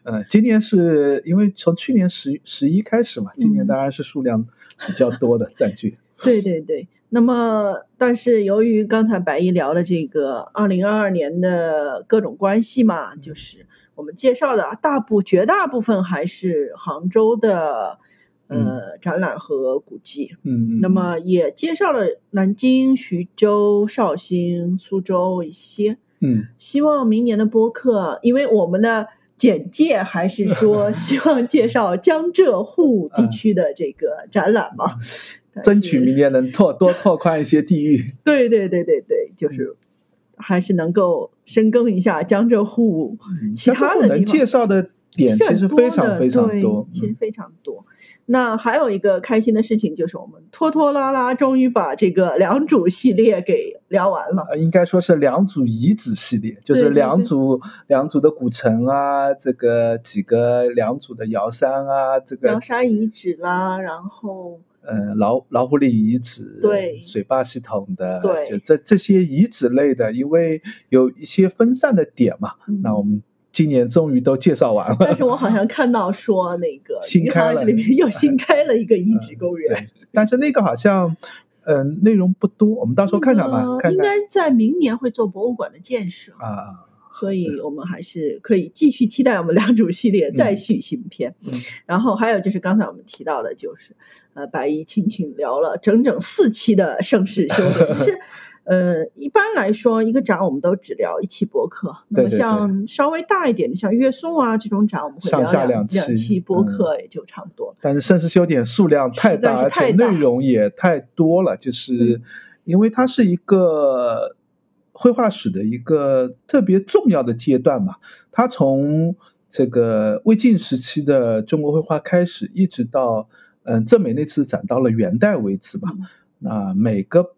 嗯，今年是。因为从去年十十一开始嘛，今年当然是数量比较多的占据。对对对，那么但是由于刚才白一聊的这个二零二二年的各种关系嘛，就是我们介绍的大部绝大部分还是杭州的呃展览和古迹。嗯，那么也介绍了南京、徐州、绍兴、苏州一些。嗯，希望明年的播客，因为我们的。简介还是说 希望介绍江浙沪地区的这个展览嘛？争取明年能拓 多拓宽一些地域。对对对对对，就是还是能够深耕一下江浙沪其他的地方。介绍的点其实非常非常多，其实非常多。那还有一个开心的事情，就是我们拖拖拉拉终于把这个良渚系列给聊完了。应该说是良渚遗址系列，就是良渚良渚的古城啊，这个几个良渚的瑶山啊，这个瑶山遗址啦，然后嗯老老虎岭遗址，对水坝系统的，对，就这这些遗址类的，因为有一些分散的点嘛，那我们。今年终于都介绍完了，但是我好像看到说那个 新开了里面又新开了一个遗址公园，但是那个好像嗯内容不多，我们到时候看看吧。应该在明年会做博物馆的建设啊，所以我们还是可以继续期待我们两组系列再续新篇。然后还有就是刚才我们提到的，就是呃白衣轻轻聊了整整四期的盛世修炼，就 是。呃，一般来说，一个展我们都只聊一期博客。那么像稍微大一点的，像月颂啊这种展，我们会聊两两期博客也就差不多。但是盛世修典数量太大，而且内容也太多了，就是因为它是一个绘画史的一个特别重要的阶段嘛。它从这个魏晋时期的中国绘画开始，一直到嗯郑美那次展到了元代为止吧。那每个。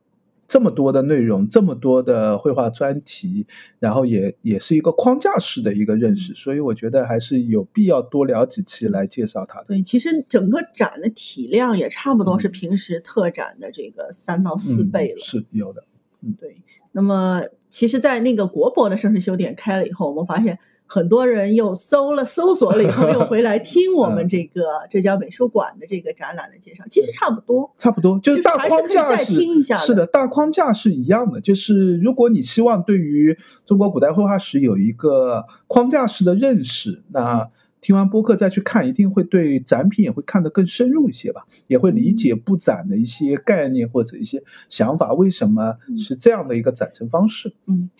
这么多的内容，这么多的绘画专题，然后也也是一个框架式的一个认识，所以我觉得还是有必要多聊几期来介绍它的。对，其实整个展的体量也差不多是平时特展的这个三到四倍了。是有的，嗯，对。那么，其实，在那个国博的盛世修典开了以后，我们发现。很多人又搜了搜索了以后，又回来听我们 这个浙江美术馆的这个展览的介绍，其实差不多，差不多，就是大框架是是的，大框架是一样的。就是如果你希望对于中国古代绘画史有一个框架式的认识，那听完播客再去看，一定会对展品也会看得更深入一些吧，也会理解布展的一些概念或者一些想法，为什么是这样的一个展陈方式，嗯。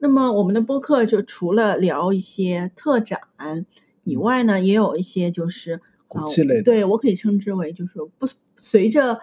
那么我们的播客就除了聊一些特展以外呢，也有一些就是古迹类，对我可以称之为就是不随着，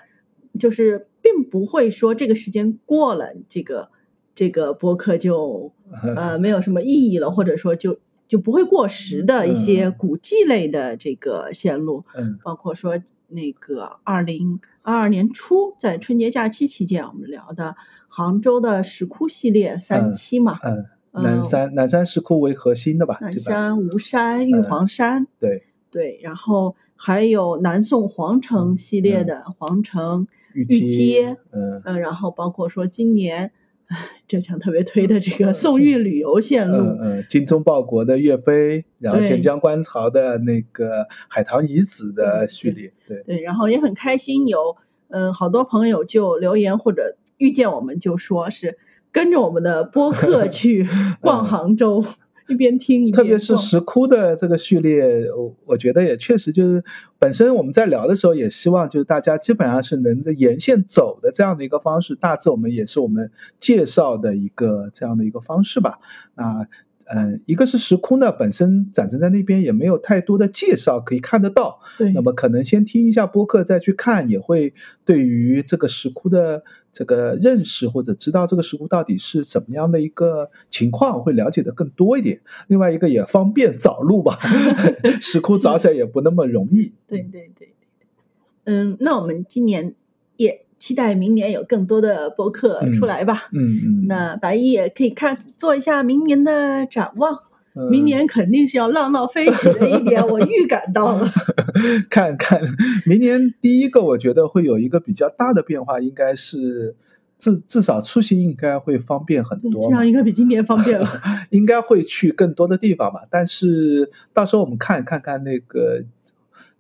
就是并不会说这个时间过了，这个这个播客就 呃没有什么意义了，或者说就就不会过时的一些古迹类的这个线路，嗯，包括说那个二零二二年初在春节假期期间我们聊的。杭州的石窟系列三期嘛，嗯，南山南山石窟为核心的吧，南山、吴山、玉皇山，对对，然后还有南宋皇城系列的皇城、玉阶，嗯嗯，然后包括说今年，浙江特别推的这个宋玉旅游线路，嗯嗯，精忠报国的岳飞，然后钱江观潮的那个海棠遗址的序列，对对，然后也很开心有。嗯，好多朋友就留言或者遇见我们就说是跟着我们的播客去 逛杭州。一边听一边特别是石窟的这个序列，我我觉得也确实就是本身我们在聊的时候，也希望就是大家基本上是能沿线走的这样的一个方式，大致我们也是我们介绍的一个这样的一个方式吧。那。嗯，一个是石窟呢，本身展陈在那边也没有太多的介绍可以看得到。对，那么可能先听一下播客再去看，也会对于这个石窟的这个认识或者知道这个石窟到底是怎么样的一个情况，会了解的更多一点。另外一个也方便找路吧，石窟找起来也不那么容易。对对对，嗯，那我们今年也。期待明年有更多的播客出来吧。嗯嗯。那白衣也可以看做一下明年的展望。明年肯定是要浪到飞起的一年，我预感到了。看看明年第一个，我觉得会有一个比较大的变化，应该是至至少出行应该会方便很多。这样应该比今年方便了。应该会去更多的地方吧，但是到时候我们看看看那个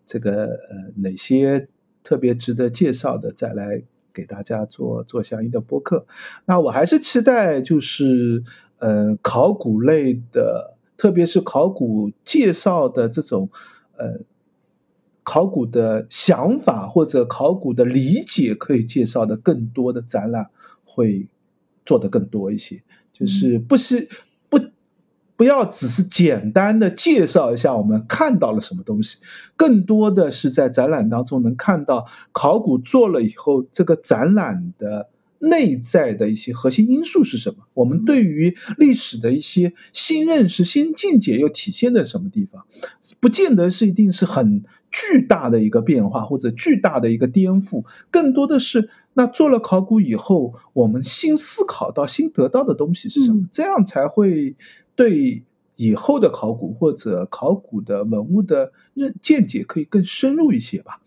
这个呃哪些。特别值得介绍的，再来给大家做做相应的播客。那我还是期待，就是呃，考古类的，特别是考古介绍的这种呃，考古的想法或者考古的理解，可以介绍的更多的展览，会做的更多一些。就是不是。不要只是简单的介绍一下我们看到了什么东西，更多的是在展览当中能看到考古做了以后，这个展览的内在的一些核心因素是什么？我们对于历史的一些新认识、新见解又体现在什么地方？不见得是一定是很巨大的一个变化或者巨大的一个颠覆，更多的是那做了考古以后，我们新思考到、新得到的东西是什么？这样才会。对以后的考古或者考古的文物的认见解可以更深入一些吧。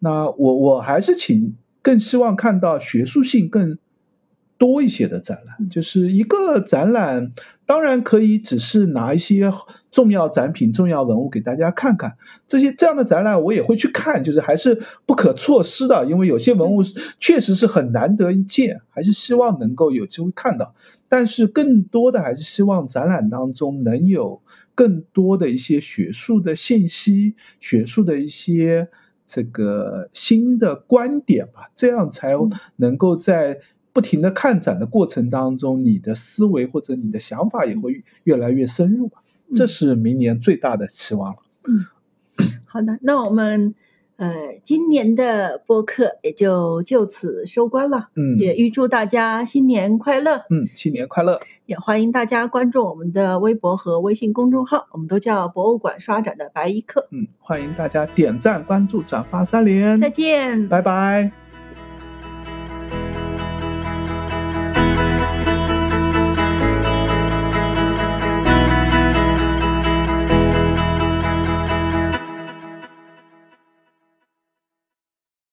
那我我还是请更希望看到学术性更。多一些的展览，就是一个展览，当然可以只是拿一些重要展品、重要文物给大家看看。这些这样的展览我也会去看，就是还是不可错失的，因为有些文物确实是很难得一见，还是希望能够有机会看到。但是更多的还是希望展览当中能有更多的一些学术的信息、学术的一些这个新的观点吧，这样才能够在。不停的看展的过程当中，你的思维或者你的想法也会越来越深入，这是明年最大的期望了。嗯，好的，那我们呃今年的播客也就就此收官了。嗯，也预祝大家新年快乐。嗯，新年快乐！也欢迎大家关注我们的微博和微信公众号，我们都叫博物馆刷展的白衣客。嗯，欢迎大家点赞、关注、转发三连。再见，拜拜。